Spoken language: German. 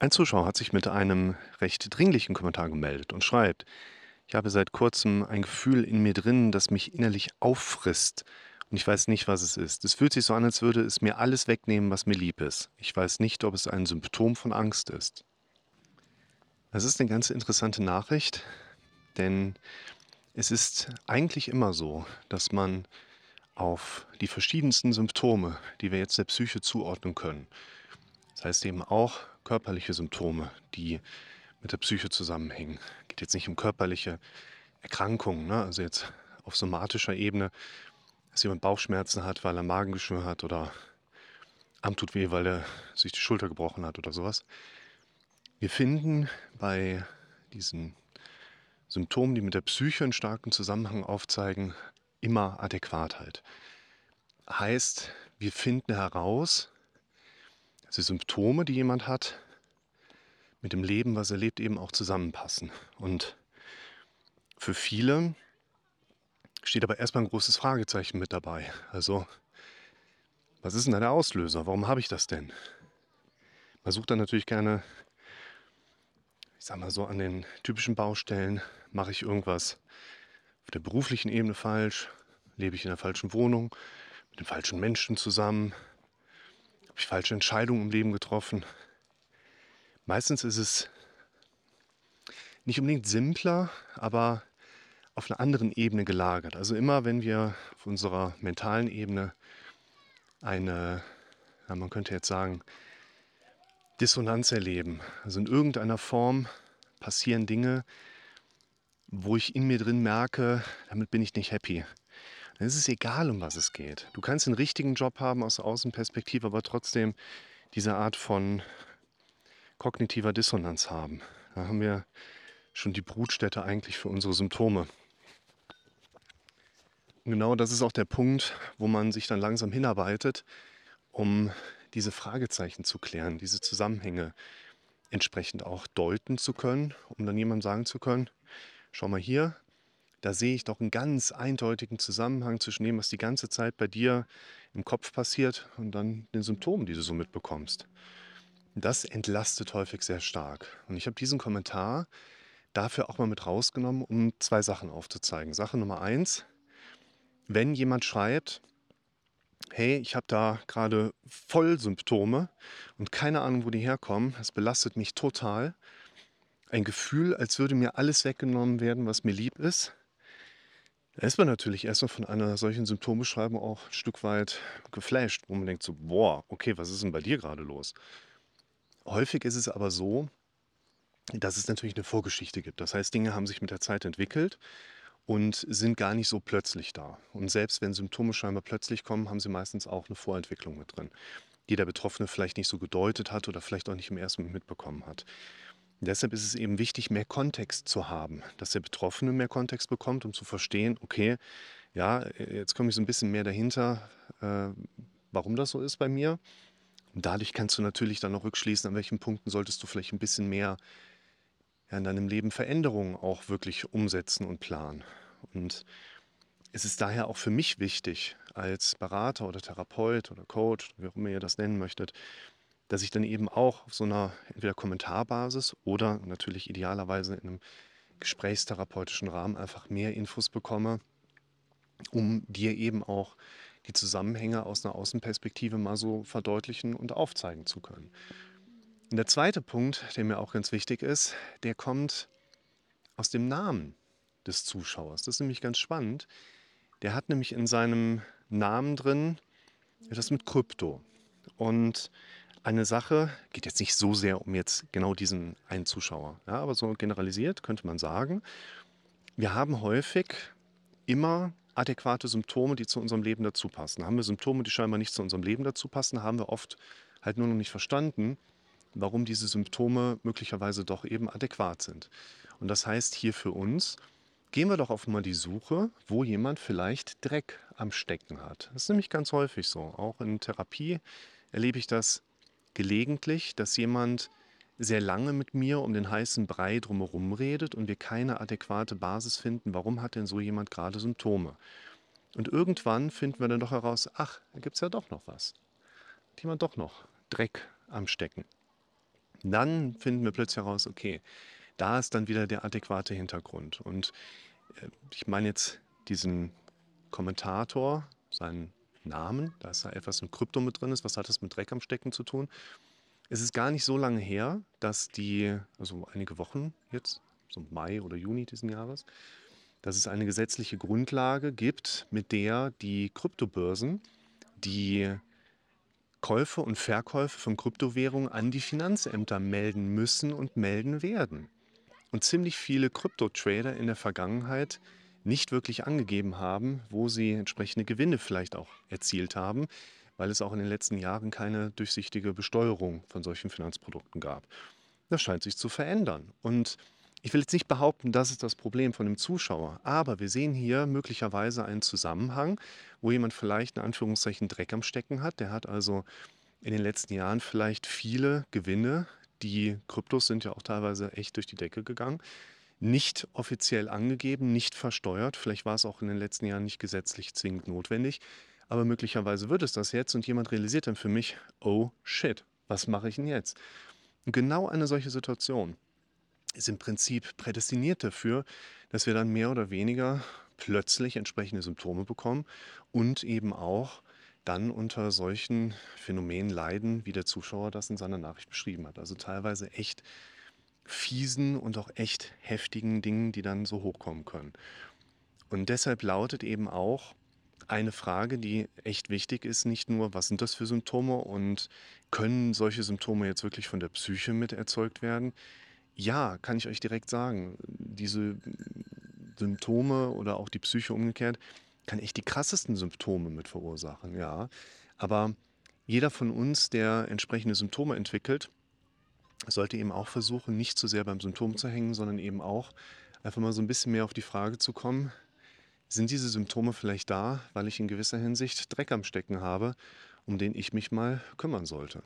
Ein Zuschauer hat sich mit einem recht dringlichen Kommentar gemeldet und schreibt, ich habe seit kurzem ein Gefühl in mir drin, das mich innerlich auffrisst und ich weiß nicht, was es ist. Es fühlt sich so an, als würde es mir alles wegnehmen, was mir lieb ist. Ich weiß nicht, ob es ein Symptom von Angst ist. Das ist eine ganz interessante Nachricht, denn es ist eigentlich immer so, dass man auf die verschiedensten Symptome, die wir jetzt der Psyche zuordnen können, das heißt eben auch körperliche Symptome, die mit der Psyche zusammenhängen. Es geht jetzt nicht um körperliche Erkrankungen, ne? also jetzt auf somatischer Ebene, dass jemand Bauchschmerzen hat, weil er Magengeschwür hat oder Arm tut weh, weil er sich die Schulter gebrochen hat oder sowas. Wir finden bei diesen Symptomen, die mit der Psyche einen starken Zusammenhang aufzeigen, immer Adäquatheit. Heißt, wir finden heraus, die Symptome, die jemand hat, mit dem Leben, was er lebt, eben auch zusammenpassen. Und für viele steht aber erstmal ein großes Fragezeichen mit dabei. Also, was ist denn da der Auslöser? Warum habe ich das denn? Man sucht dann natürlich gerne, ich sag mal so, an den typischen Baustellen, mache ich irgendwas auf der beruflichen Ebene falsch, lebe ich in der falschen Wohnung, mit den falschen Menschen zusammen, ich falsche Entscheidungen im Leben getroffen? Meistens ist es nicht unbedingt simpler, aber auf einer anderen Ebene gelagert. Also immer, wenn wir auf unserer mentalen Ebene eine, ja, man könnte jetzt sagen, Dissonanz erleben. Also in irgendeiner Form passieren Dinge, wo ich in mir drin merke, damit bin ich nicht happy dann ist es egal, um was es geht. Du kannst einen richtigen Job haben aus der Außenperspektive, aber trotzdem diese Art von kognitiver Dissonanz haben. Da haben wir schon die Brutstätte eigentlich für unsere Symptome. Und genau das ist auch der Punkt, wo man sich dann langsam hinarbeitet, um diese Fragezeichen zu klären, diese Zusammenhänge entsprechend auch deuten zu können, um dann jemandem sagen zu können, schau mal hier, da sehe ich doch einen ganz eindeutigen Zusammenhang zwischen dem, was die ganze Zeit bei dir im Kopf passiert und dann den Symptomen, die du so mitbekommst. Das entlastet häufig sehr stark. Und ich habe diesen Kommentar dafür auch mal mit rausgenommen, um zwei Sachen aufzuzeigen. Sache Nummer eins, wenn jemand schreibt, hey, ich habe da gerade voll Symptome und keine Ahnung, wo die herkommen, das belastet mich total. Ein Gefühl, als würde mir alles weggenommen werden, was mir lieb ist. Da ist man natürlich erstmal von einer solchen Symptombeschreibung auch ein Stück weit geflasht, wo man denkt so, boah, okay, was ist denn bei dir gerade los? Häufig ist es aber so, dass es natürlich eine Vorgeschichte gibt. Das heißt, Dinge haben sich mit der Zeit entwickelt und sind gar nicht so plötzlich da. Und selbst wenn Symptome scheinbar plötzlich kommen, haben sie meistens auch eine Vorentwicklung mit drin, die der Betroffene vielleicht nicht so gedeutet hat oder vielleicht auch nicht im ersten Moment mitbekommen hat. Deshalb ist es eben wichtig, mehr Kontext zu haben, dass der Betroffene mehr Kontext bekommt, um zu verstehen, okay, ja, jetzt komme ich so ein bisschen mehr dahinter, äh, warum das so ist bei mir. Und dadurch kannst du natürlich dann noch rückschließen, an welchen Punkten solltest du vielleicht ein bisschen mehr ja, in deinem Leben Veränderungen auch wirklich umsetzen und planen. Und es ist daher auch für mich wichtig, als Berater oder Therapeut oder Coach, wie auch immer ihr das nennen möchtet, dass ich dann eben auch auf so einer entweder Kommentarbasis oder natürlich idealerweise in einem gesprächstherapeutischen Rahmen einfach mehr Infos bekomme, um dir eben auch die Zusammenhänge aus einer Außenperspektive mal so verdeutlichen und aufzeigen zu können. Und der zweite Punkt, der mir auch ganz wichtig ist, der kommt aus dem Namen des Zuschauers. Das ist nämlich ganz spannend. Der hat nämlich in seinem Namen drin etwas mit Krypto. Und eine Sache, geht jetzt nicht so sehr um jetzt genau diesen einen Zuschauer, ja, aber so generalisiert könnte man sagen, wir haben häufig immer adäquate Symptome, die zu unserem Leben dazu passen. Haben wir Symptome, die scheinbar nicht zu unserem Leben dazu passen, haben wir oft halt nur noch nicht verstanden, warum diese Symptome möglicherweise doch eben adäquat sind. Und das heißt hier für uns, gehen wir doch auf mal die Suche, wo jemand vielleicht Dreck am Stecken hat. Das ist nämlich ganz häufig so. Auch in Therapie erlebe ich das gelegentlich, dass jemand sehr lange mit mir um den heißen Brei drumherum redet und wir keine adäquate Basis finden, warum hat denn so jemand gerade Symptome. Und irgendwann finden wir dann doch heraus, ach, da gibt es ja doch noch was. Hat jemand doch noch Dreck am Stecken. Dann finden wir plötzlich heraus, okay, da ist dann wieder der adäquate Hintergrund. Und äh, ich meine jetzt diesen Kommentator, seinen Namen, da ist da etwas im Krypto mit drin ist. Was hat das mit Dreck am Stecken zu tun? Es ist gar nicht so lange her, dass die, also einige Wochen jetzt, so Mai oder Juni diesen Jahres, dass es eine gesetzliche Grundlage gibt, mit der die Kryptobörsen die Käufe und Verkäufe von Kryptowährungen an die Finanzämter melden müssen und melden werden. Und ziemlich viele Kryptotrader in der Vergangenheit nicht wirklich angegeben haben, wo sie entsprechende Gewinne vielleicht auch erzielt haben, weil es auch in den letzten Jahren keine durchsichtige Besteuerung von solchen Finanzprodukten gab. Das scheint sich zu verändern. Und ich will jetzt nicht behaupten, das ist das Problem von dem Zuschauer, aber wir sehen hier möglicherweise einen Zusammenhang, wo jemand vielleicht in Anführungszeichen Dreck am Stecken hat. Der hat also in den letzten Jahren vielleicht viele Gewinne, die Kryptos sind ja auch teilweise echt durch die Decke gegangen, nicht offiziell angegeben, nicht versteuert. Vielleicht war es auch in den letzten Jahren nicht gesetzlich zwingend notwendig, aber möglicherweise wird es das jetzt und jemand realisiert dann für mich, oh shit, was mache ich denn jetzt? Und genau eine solche Situation ist im Prinzip prädestiniert dafür, dass wir dann mehr oder weniger plötzlich entsprechende Symptome bekommen und eben auch dann unter solchen Phänomenen leiden, wie der Zuschauer das in seiner Nachricht beschrieben hat. Also teilweise echt fiesen und auch echt heftigen Dingen, die dann so hochkommen können. Und deshalb lautet eben auch eine Frage, die echt wichtig ist, nicht nur, was sind das für Symptome und können solche Symptome jetzt wirklich von der Psyche mit erzeugt werden? Ja, kann ich euch direkt sagen. Diese Symptome oder auch die Psyche umgekehrt kann echt die krassesten Symptome mit verursachen, ja. Aber jeder von uns, der entsprechende Symptome entwickelt, sollte eben auch versuchen, nicht zu sehr beim Symptom zu hängen, sondern eben auch einfach mal so ein bisschen mehr auf die Frage zu kommen, sind diese Symptome vielleicht da, weil ich in gewisser Hinsicht Dreck am Stecken habe, um den ich mich mal kümmern sollte?